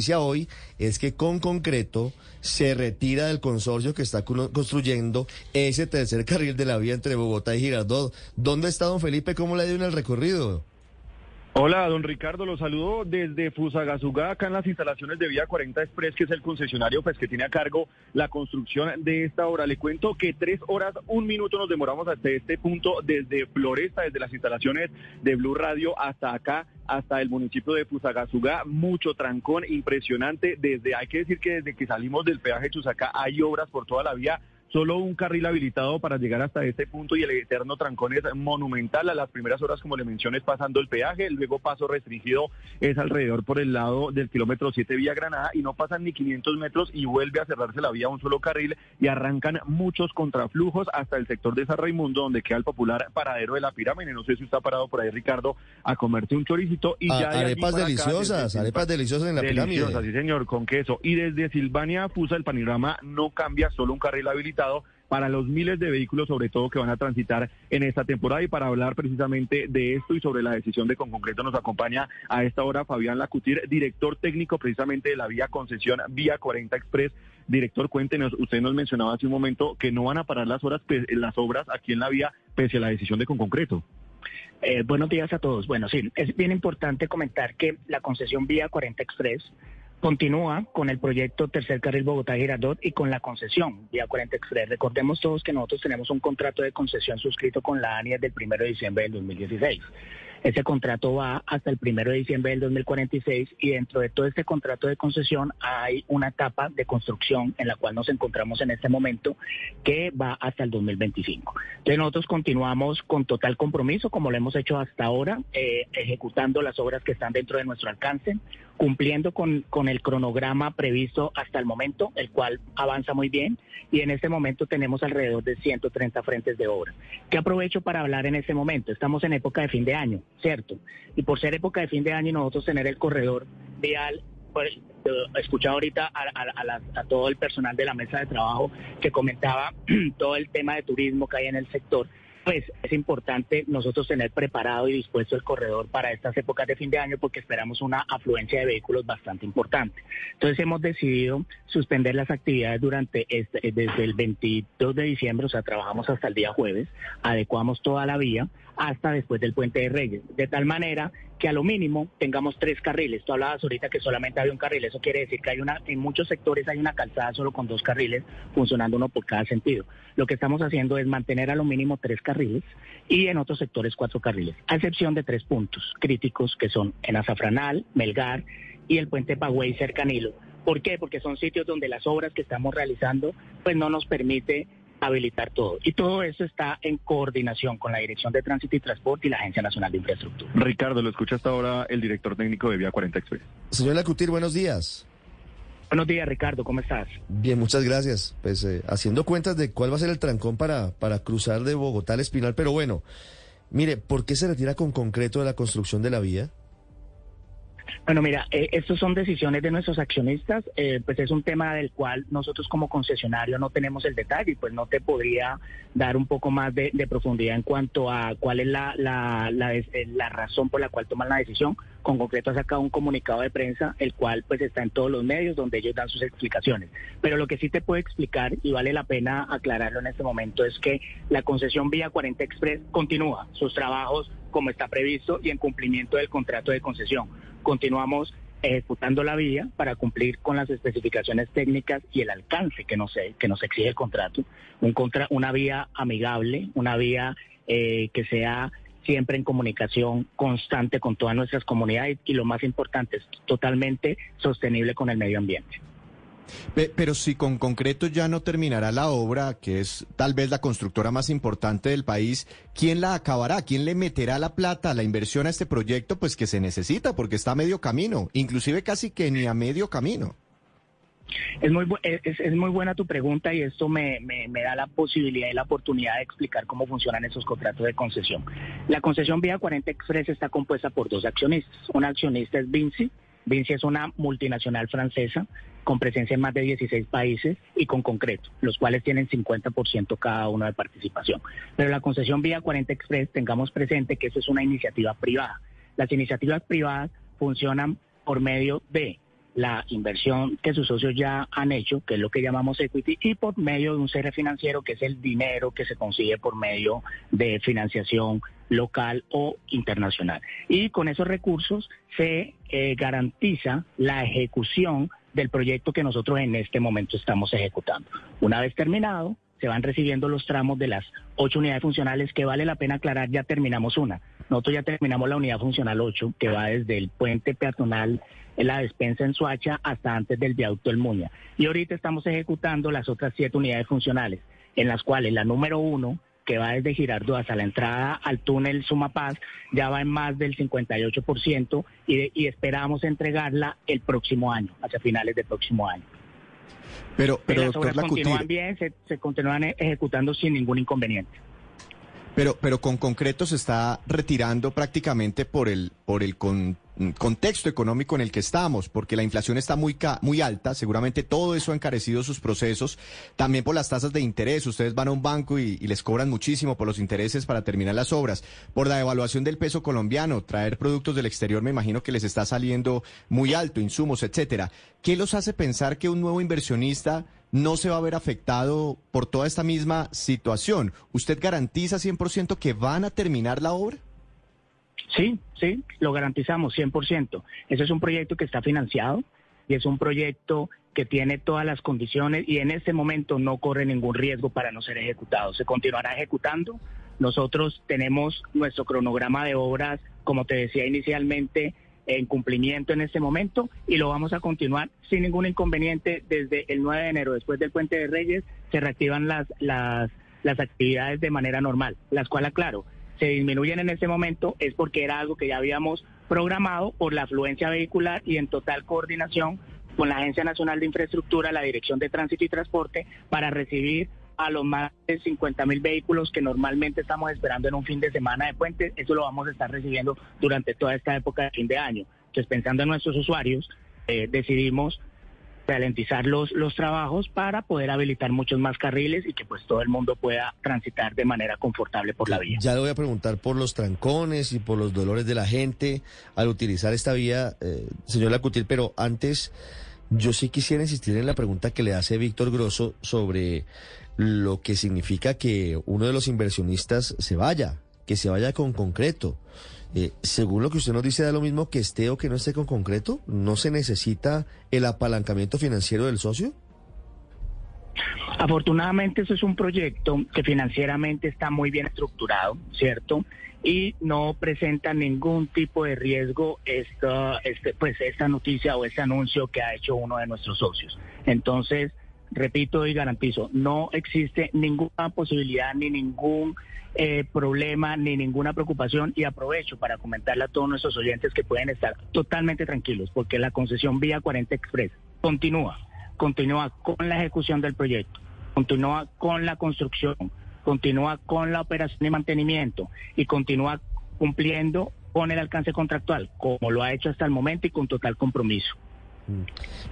noticia hoy es que con concreto se retira del consorcio que está construyendo ese tercer carril de la vía entre Bogotá y Girardot. ¿Dónde está don Felipe? ¿Cómo le ha ido en el recorrido? Hola, don Ricardo, lo saludo desde Fusagasugá, acá en las instalaciones de Vía 40 Express, que es el concesionario pues, que tiene a cargo la construcción de esta obra. Le cuento que tres horas, un minuto nos demoramos hasta este punto, desde Floresta, desde las instalaciones de Blue Radio hasta acá, hasta el municipio de Fusagasugá. Mucho trancón, impresionante. Desde, hay que decir que desde que salimos del peaje Chusacá hay obras por toda la vía solo un carril habilitado para llegar hasta este punto y el eterno trancón es monumental. A las primeras horas, como le mencioné, es pasando el peaje, luego paso restringido es alrededor por el lado del kilómetro 7 Vía Granada y no pasan ni 500 metros y vuelve a cerrarse la vía a un solo carril y arrancan muchos contraflujos hasta el sector de San Raimundo, donde queda el popular paradero de la pirámide. No sé si está parado por ahí, Ricardo, a comerse un choricito y ya... Arepas deliciosas, arepas deliciosas en la deliciosas, sí señor, con queso. Y desde Silvania Fusa el panorama no cambia, solo un carril habilitado para los miles de vehículos, sobre todo que van a transitar en esta temporada. Y para hablar precisamente de esto y sobre la decisión de con concreto nos acompaña a esta hora Fabián Lacutir, director técnico precisamente de la vía concesión Vía 40 Express. Director, cuéntenos, usted nos mencionaba hace un momento que no van a parar las horas, las obras aquí en la vía pese a la decisión de con concreto. Eh, buenos días a todos. Bueno, sí, es bien importante comentar que la concesión Vía 40 Express continúa con el proyecto Tercer Carril Bogotá-Girardot y con la concesión Vía 40 Express. Recordemos todos que nosotros tenemos un contrato de concesión suscrito con la ANI desde el 1 de diciembre del 2016. Ese contrato va hasta el 1 de diciembre del 2046 y dentro de todo este contrato de concesión hay una etapa de construcción en la cual nos encontramos en este momento que va hasta el 2025. Entonces nosotros continuamos con total compromiso, como lo hemos hecho hasta ahora, eh, ejecutando las obras que están dentro de nuestro alcance, cumpliendo con, con el cronograma previsto hasta el momento, el cual avanza muy bien, y en este momento tenemos alrededor de 130 frentes de obra. ¿Qué aprovecho para hablar en este momento? Estamos en época de fin de año, ¿cierto? Y por ser época de fin de año y nosotros tener el corredor vial pues, ahorita a, todo el personal de la mesa de trabajo que comentaba todo el tema de turismo que hay en el sector pues es importante nosotros tener preparado y dispuesto el corredor para estas épocas de fin de año porque esperamos una afluencia de vehículos bastante importante. Entonces hemos decidido suspender las actividades durante este, desde el 22 de diciembre, o sea, trabajamos hasta el día jueves, adecuamos toda la vía hasta después del puente de Reyes, de tal manera que a lo mínimo tengamos tres carriles. Tú hablabas ahorita que solamente había un carril, eso quiere decir que hay una, en muchos sectores hay una calzada solo con dos carriles, funcionando uno por cada sentido. Lo que estamos haciendo es mantener a lo mínimo tres carriles y en otros sectores cuatro carriles, a excepción de tres puntos críticos que son en Azafranal, Melgar y el puente Pagüey Cercanilo. ¿Por qué? Porque son sitios donde las obras que estamos realizando pues no nos permite habilitar todo. Y todo eso está en coordinación con la Dirección de Tránsito y Transporte y la Agencia Nacional de Infraestructura. Ricardo, lo escucha hasta ahora el director técnico de Vía 40 Express. Señor Lacutir, buenos días. Buenos días, Ricardo, ¿cómo estás? Bien, muchas gracias. Pues eh, haciendo cuentas de cuál va a ser el trancón para, para cruzar de Bogotá al Espinal, pero bueno, mire, ¿por qué se retira con concreto de la construcción de la vía? Bueno, mira, eh, estas son decisiones de nuestros accionistas, eh, pues es un tema del cual nosotros como concesionario no tenemos el detalle y pues no te podría dar un poco más de, profundidad en cuanto a cuál es la, eh, la, razón por la cual toman la decisión. Con concreto ha sacado un comunicado de prensa, el cual pues está en todos los medios donde ellos dan sus explicaciones. Pero lo que sí te puedo explicar, y vale la pena aclararlo en este momento, es que la concesión Vía 40 Express continúa sus trabajos como está previsto y en cumplimiento del contrato de concesión. Continuamos ejecutando la vía para cumplir con las especificaciones técnicas y el alcance que nos, que nos exige el contrato. Un contra, una vía amigable, una vía eh, que sea siempre en comunicación constante con todas nuestras comunidades y lo más importante es totalmente sostenible con el medio ambiente. Pero si con concreto ya no terminará la obra, que es tal vez la constructora más importante del país, ¿quién la acabará? ¿Quién le meterá la plata, la inversión a este proyecto? Pues que se necesita, porque está a medio camino, inclusive casi que ni a medio camino. Es muy, es, muy buena tu pregunta y esto me, me, da la posibilidad y la oportunidad de explicar cómo funcionan esos contratos de concesión. La concesión Vía 40 Express está compuesta por dos accionistas. Un accionista es Vinci, Vinci es una multinacional francesa con presencia en más de 16 países y con concreto, los cuales tienen 50% cada uno de participación. Pero la concesión Vía 40 Express, tengamos presente que eso es una iniciativa privada. Las iniciativas privadas funcionan por medio de la inversión que sus socios ya han hecho, que es lo que llamamos equity, y por medio de un cierre financiero, que es el dinero que se consigue por medio de financiación local o internacional. Y con esos recursos se eh, garantiza la ejecución del proyecto que nosotros en este momento estamos ejecutando. Una vez terminado, se van recibiendo los tramos de las ocho unidades funcionales que vale la pena aclarar, ya terminamos una. Nosotros ya terminamos la unidad funcional 8, que va desde el puente peatonal en la despensa en Suacha hasta antes del viaducto El Muña. Y ahorita estamos ejecutando las otras siete unidades funcionales, en las cuales la número uno, que va desde Girardot hasta la entrada al túnel Sumapaz, ya va en más del 58% y, y esperamos entregarla el próximo año, hacia finales del próximo año. Pero, pero las obras continúan bien, se, se continúan ejecutando sin ningún inconveniente. Pero, pero con concreto se está retirando prácticamente por el, por el con, contexto económico en el que estamos, porque la inflación está muy, muy alta, seguramente todo eso ha encarecido sus procesos, también por las tasas de interés, ustedes van a un banco y, les cobran muchísimo por los intereses para terminar las obras, por la devaluación del peso colombiano, traer productos del exterior me imagino que les está saliendo muy alto, insumos, etcétera. ¿Qué los hace pensar que un nuevo inversionista no se va a ver afectado por toda esta misma situación? ¿Usted garantiza 100% que van a terminar la obra? Sí, sí, lo garantizamos 100%. Ese es un proyecto que está financiado y es un proyecto que tiene todas las condiciones y en este momento no corre ningún riesgo para no ser ejecutado. Se continuará ejecutando. Nosotros tenemos nuestro cronograma de obras, como te decía inicialmente, en cumplimiento en este momento y lo vamos a continuar sin ningún inconveniente desde el 9 de enero, después del Puente de Reyes, se reactivan las, las, las actividades de manera normal, las cuales, aclaro, se disminuyen en este momento es porque era algo que ya habíamos programado por la afluencia vehicular y en total coordinación con la Agencia Nacional de Infraestructura, la Dirección de Tránsito y Transporte, para recibir a los más de 50 mil vehículos que normalmente estamos esperando en un fin de semana de puente. Eso lo vamos a estar recibiendo durante toda esta época de fin de año. Entonces, pensando en nuestros usuarios, eh, decidimos ralentizar los, los trabajos para poder habilitar muchos más carriles y que pues todo el mundo pueda transitar de manera confortable por la vía. Ya le voy a preguntar por los trancones y por los dolores de la gente al utilizar esta vía, eh, señor Lacutil, pero antes yo sí quisiera insistir en la pregunta que le hace Víctor Grosso sobre lo que significa que uno de los inversionistas se vaya, que se vaya con concreto. Eh, según lo que usted nos dice, da lo mismo que esté o que no esté con concreto. ¿No se necesita el apalancamiento financiero del socio? Afortunadamente, eso es un proyecto que financieramente está muy bien estructurado, ¿cierto? Y no presenta ningún tipo de riesgo esta, este, pues, esta noticia o este anuncio que ha hecho uno de nuestros socios. Entonces, repito y garantizo, no existe ninguna posibilidad ni ningún eh, problema ni ninguna preocupación y aprovecho para comentarle a todos nuestros oyentes que pueden estar totalmente tranquilos porque la concesión Vía 40 Express continúa, continúa con la ejecución del proyecto, continúa con la construcción, continúa con la operación y mantenimiento y continúa cumpliendo con el alcance contractual, como lo ha hecho hasta el momento y con total compromiso. Mm.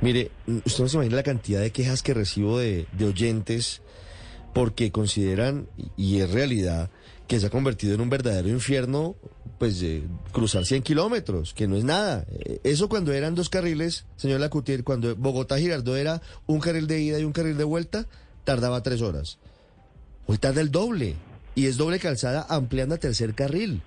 Mire, usted no se imagina la cantidad de quejas que recibo de, oyentes porque consideran, y es realidad, que se ha convertido en un verdadero infierno, pues cruzar 100 kilómetros, que no es nada. Eh, eso cuando eran dos carriles, señor Lacutier, cuando Bogotá-Girardot era un carril de ida y un carril de vuelta, tardaba tres horas. Hoy tarda el doble, y es doble calzada ampliando a tercer carril.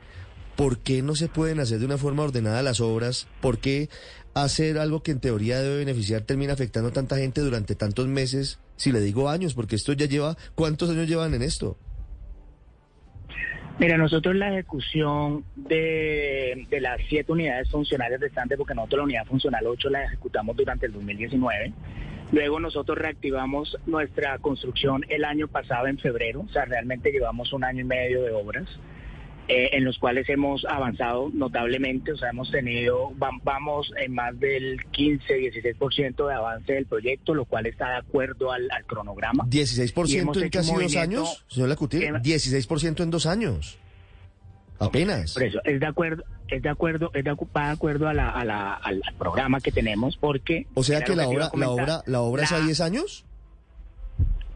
¿Por qué no se pueden hacer de una forma ordenada las obras? ¿Por qué hacer algo que en teoría debe beneficiar termina afectando a tanta gente durante tantos meses? Si le digo años, porque esto ya lleva, ¿cuántos años llevan en esto? Mira, nosotros la ejecución de, las siete unidades funcionales restantes, porque nosotros la unidad funcional 8 la ejecutamos durante el 2019. Luego nosotros reactivamos nuestra construcción el año pasado en febrero, o sea, realmente llevamos un año y medio de obras. Eh, en los cuales hemos avanzado notablemente, o sea, hemos tenido, vamos en más del 15-16% de avance del proyecto, lo cual está de acuerdo al, cronograma. ¿16% en casi dos años, señor Lacutir? 16% en dos años. Apenas. Por eso, es de acuerdo, es de acuerdo, es de, acuerdo a la, al programa que tenemos, porque... O sea que la obra, la obra, la obra es a 10 años?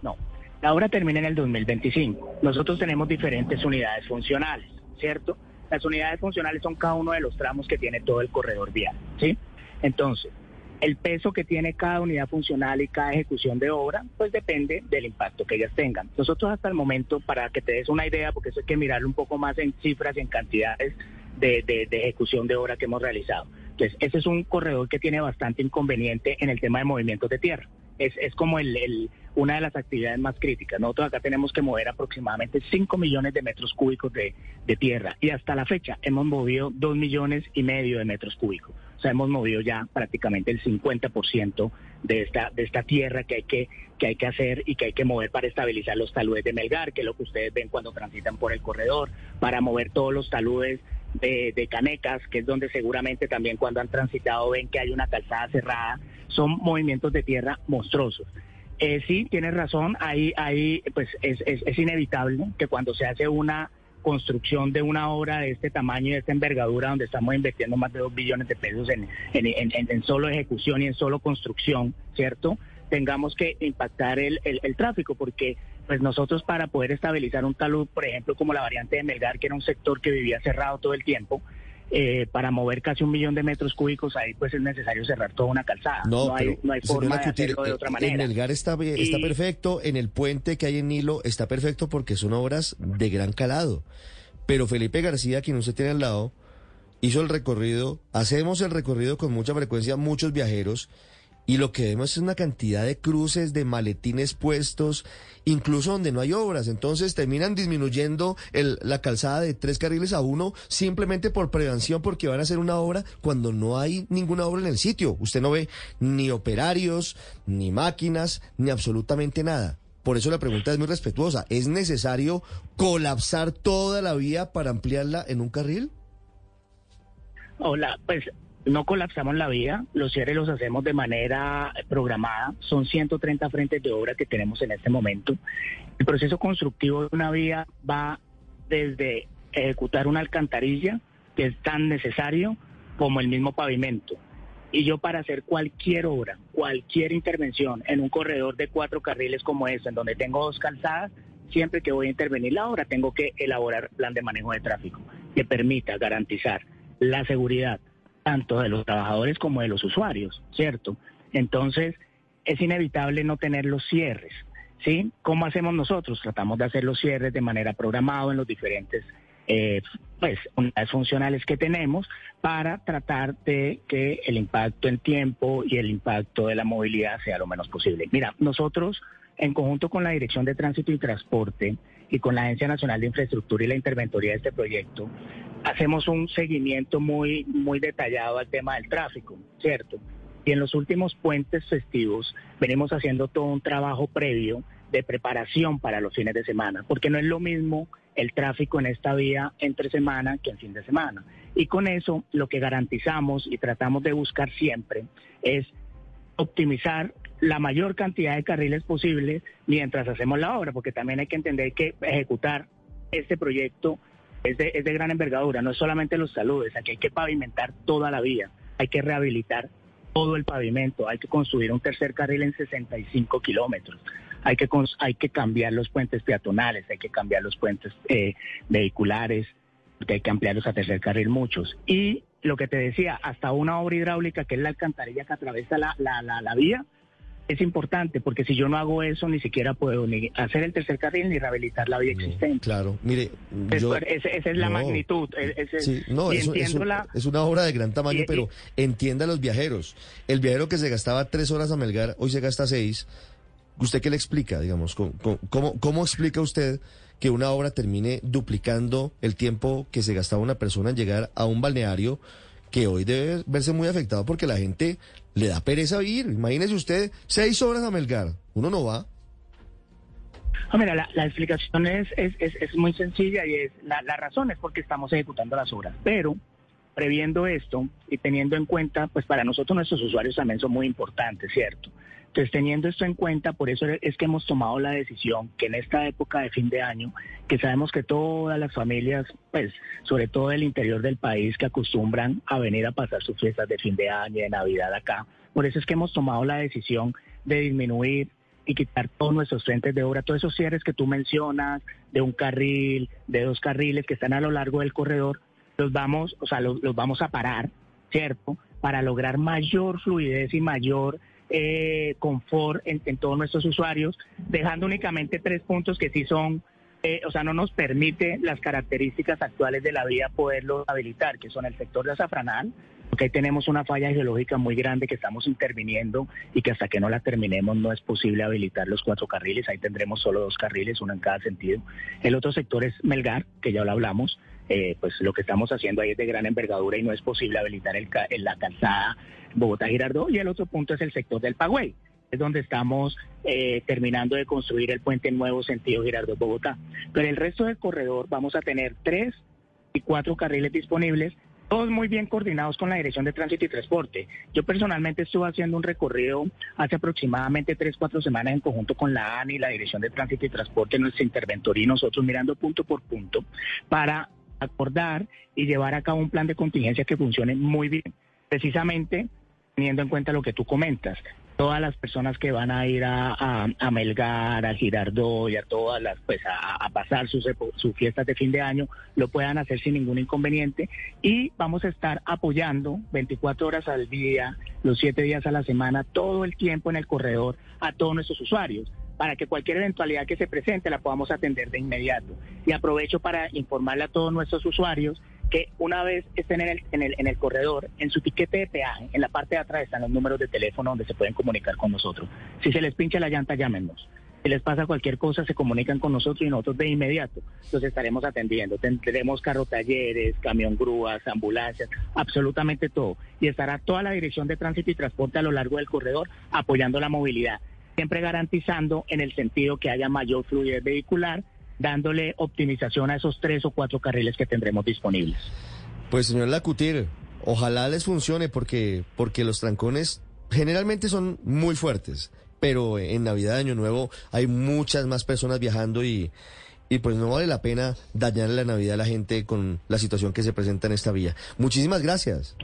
No, la obra termina en el 2025. Nosotros tenemos diferentes unidades funcionales. ¿Cierto? Las unidades funcionales son cada uno de los tramos que tiene todo el corredor vial, ¿sí? Entonces, El peso que tiene cada unidad funcional y cada ejecución de obra, pues depende del impacto que ellas tengan. Nosotros hasta el momento, para que te des una idea, porque eso hay que mirarlo un poco más en cifras y en cantidades de, de ejecución de obra que hemos realizado. Entonces, ese es un corredor que tiene bastante inconveniente en el tema de movimientos de tierra es, es como el, una de las actividades más críticas. Nosotros acá tenemos que mover aproximadamente 5 millones de metros cúbicos de, de tierra y hasta la fecha hemos movido 2 millones y medio de metros cúbicos. O sea, hemos movido ya prácticamente el 50% de esta, de esta tierra que hay que, que hay que hacer y que hay que mover para estabilizar los taludes de Melgar, que es lo que ustedes ven cuando transitan por el corredor, para mover todos los taludes de, Canecas, que es donde seguramente también cuando han transitado ven que hay una calzada cerrada, son movimientos de tierra monstruosos. Eh, sí, tienes razón, ahí, ahí pues es, es, inevitable que cuando se hace una construcción de una obra de este tamaño y de esta envergadura, donde estamos invirtiendo más de dos billones de pesos en, en, en, en solo ejecución y en solo construcción, ¿cierto? Tengamos que impactar el, el tráfico, porque pues nosotros para poder estabilizar un talud, por ejemplo, como la variante de Melgar, que era un sector que vivía cerrado todo el tiempo, eh, para mover casi un millón de metros cúbicos, ahí pues es necesario cerrar toda una calzada. No, hay, no hay forma de hacerlo de otra manera. En Melgar está, está perfecto, en el puente que hay en Nilo está perfecto porque son obras de gran calado. Pero Felipe García, quien usted tiene al lado, hizo el recorrido, hacemos el recorrido con mucha frecuencia, muchos viajeros, y lo que vemos es una cantidad de cruces, de maletines puestos, incluso donde no hay obras. Entonces terminan disminuyendo el, la calzada de tres carriles a uno simplemente por prevención, porque van a hacer una obra cuando no hay ninguna obra en el sitio. Usted no ve ni operarios, ni máquinas, ni absolutamente nada. Por eso la pregunta es muy respetuosa. ¿Es necesario colapsar toda la vía para ampliarla en un carril? Hola, pues no colapsamos la vía, los cierres los hacemos de manera programada, son 130 frentes de obra que tenemos en este momento. El proceso constructivo de una vía va desde ejecutar una alcantarilla, que es tan necesario como el mismo pavimento. Y yo para hacer cualquier obra, cualquier intervención en un corredor de cuatro carriles como este, en donde tengo dos calzadas, siempre que voy a intervenir la obra tengo que elaborar plan de manejo de tráfico que permita garantizar la seguridad, tanto de los trabajadores como de los usuarios, ¿cierto? Entonces, es inevitable no tener los cierres, ¿sí? ¿Cómo hacemos nosotros? Tratamos de hacer los cierres de manera programada en los diferentes eh, pues, unidades funcionales que tenemos para tratar de que el impacto en tiempo y el impacto de la movilidad sea lo menos posible. Mira, nosotros, en conjunto con la Dirección de Tránsito y Transporte y con la Agencia Nacional de Infraestructura y la Interventoría de este proyecto, hacemos un seguimiento muy, muy detallado al tema del tráfico, ¿cierto? Y en los últimos puentes festivos venimos haciendo todo un trabajo previo de preparación para los fines de semana, porque no es lo mismo el tráfico en esta vía entre semana que en fin de semana. Y con eso lo que garantizamos y tratamos de buscar siempre es optimizar la mayor cantidad de carriles posibles mientras hacemos la obra, porque también hay que entender que ejecutar este proyecto es de, es de gran envergadura, no es solamente los saludes, aquí hay que pavimentar toda la vía, hay que rehabilitar todo el pavimento, hay que construir un tercer carril en 65 kilómetros, hay que, hay que cambiar los puentes peatonales, hay que cambiar los puentes eh, vehiculares, porque hay que ampliarlos a tercer carril muchos. Y lo que te decía, hasta una obra hidráulica que es la alcantarilla que atraviesa la, la, la, la vía, es importante porque si yo no hago eso ni siquiera puedo ni hacer el tercer carril ni rehabilitar la vía existente. Claro, mire, esa, es la magnitud. no, es, una obra de gran tamaño, pero entienda a los viajeros. El viajero que se gastaba tres horas a Melgar, hoy se gasta seis. ¿Usted qué le explica, digamos? ¿Cómo, cómo, cómo explica usted que una obra termine duplicando el tiempo que se gastaba una persona en llegar a un balneario que hoy debe verse muy afectado porque la gente le da pereza ir. Imagínese usted seis horas a Melgar. Uno no va. Ah, mira, la, explicación es, es, es, muy sencilla y es la, la razón es porque estamos ejecutando las obras. Pero previendo esto y teniendo en cuenta, pues para nosotros nuestros usuarios también son muy importantes, ¿cierto? Entonces, teniendo esto en cuenta, por eso es que hemos tomado la decisión que en esta época de fin de año, que sabemos que todas las familias, pues, sobre todo del interior del país, que acostumbran a venir a pasar sus fiestas de fin de año y de Navidad acá, por eso es que hemos tomado la decisión de disminuir y quitar todos nuestros frentes de obra, todos esos cierres que tú mencionas, de un carril, de dos carriles que están a lo largo del corredor, los vamos, o sea, los, los vamos a parar, ¿cierto? para lograr mayor fluidez y mayor eh, confort en, todos nuestros usuarios, dejando únicamente tres puntos que sí son, eh, o sea, no nos permite las características actuales de la vía poderlo habilitar, que son el sector de azafranal, porque ahí tenemos una falla geológica muy grande que estamos interviniendo y que hasta que no la terminemos no es posible habilitar los cuatro carriles, ahí tendremos solo dos carriles, uno en cada sentido. El otro sector es Melgar, que ya lo hablamos, eh, pues lo que estamos haciendo ahí es de gran envergadura y no es posible habilitar el, la calzada Bogotá-Girardot. Y el otro punto es el sector del Pagüey, es donde estamos eh, terminando de construir el puente nuevo sentido Girardot-Bogotá. Pero el resto del corredor vamos a tener tres y cuatro carriles disponibles todos muy bien coordinados con la Dirección de Tránsito y Transporte. Yo personalmente estuve haciendo un recorrido hace aproximadamente tres, cuatro semanas en conjunto con la ANI, la Dirección de Tránsito y Transporte, nuestra interventoría y nosotros mirando punto por punto para acordar y llevar a cabo un plan de contingencia que funcione muy bien. Precisamente teniendo en cuenta lo que tú comentas, todas las personas que van a ir a, a, Melgar, a Girardot y a todas las, pues a, a pasar sus, sus, fiestas de fin de año, lo puedan hacer sin ningún inconveniente. Y vamos a estar apoyando 24 horas al día, los 7 días a la semana, todo el tiempo en el corredor a todos nuestros usuarios para que cualquier eventualidad que se presente la podamos atender de inmediato. Y aprovecho para informarle a todos nuestros usuarios que una vez estén en el, en el, en el corredor, en su tiquete de peaje, en la parte de atrás están los números de teléfono donde se pueden comunicar con nosotros. Si se les pincha la llanta, llámenos. Si les pasa cualquier cosa, se comunican con nosotros y nosotros de inmediato los estaremos atendiendo. Tendremos carro talleres, camión grúas, ambulancias, absolutamente todo. Y estará toda la Dirección de Tránsito y Transporte a lo largo del corredor apoyando la movilidad, siempre garantizando en el sentido que haya mayor fluidez vehicular dándole optimización a esos tres o cuatro carriles que tendremos disponibles. Pues señor Lacutir, ojalá les funcione porque, porque los trancones generalmente son muy fuertes, pero en Navidad, Año Nuevo, hay muchas más personas viajando y, y pues no vale la pena dañarle la Navidad a la gente con la situación que se presenta en esta vía. Muchísimas gracias.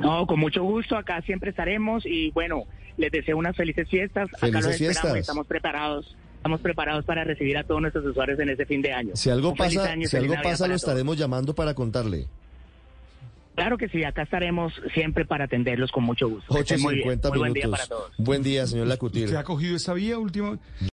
No, con mucho gusto, acá siempre estaremos y bueno, les deseo unas felices fiestas. Felices acá los fiestas. estamos preparados estamos preparados para recibir a todos nuestros usuarios en este fin de año. Si algo Un pasa, año, si algo pasa lo todos. estaremos llamando para contarle. Claro que sí, acá estaremos siempre para atenderlos con mucho gusto. Que estén muy bien. 8.50 Muy buen día minutos. para todos. Buen día, señor Lacutir. ¿Usted ha cogido esa vía última?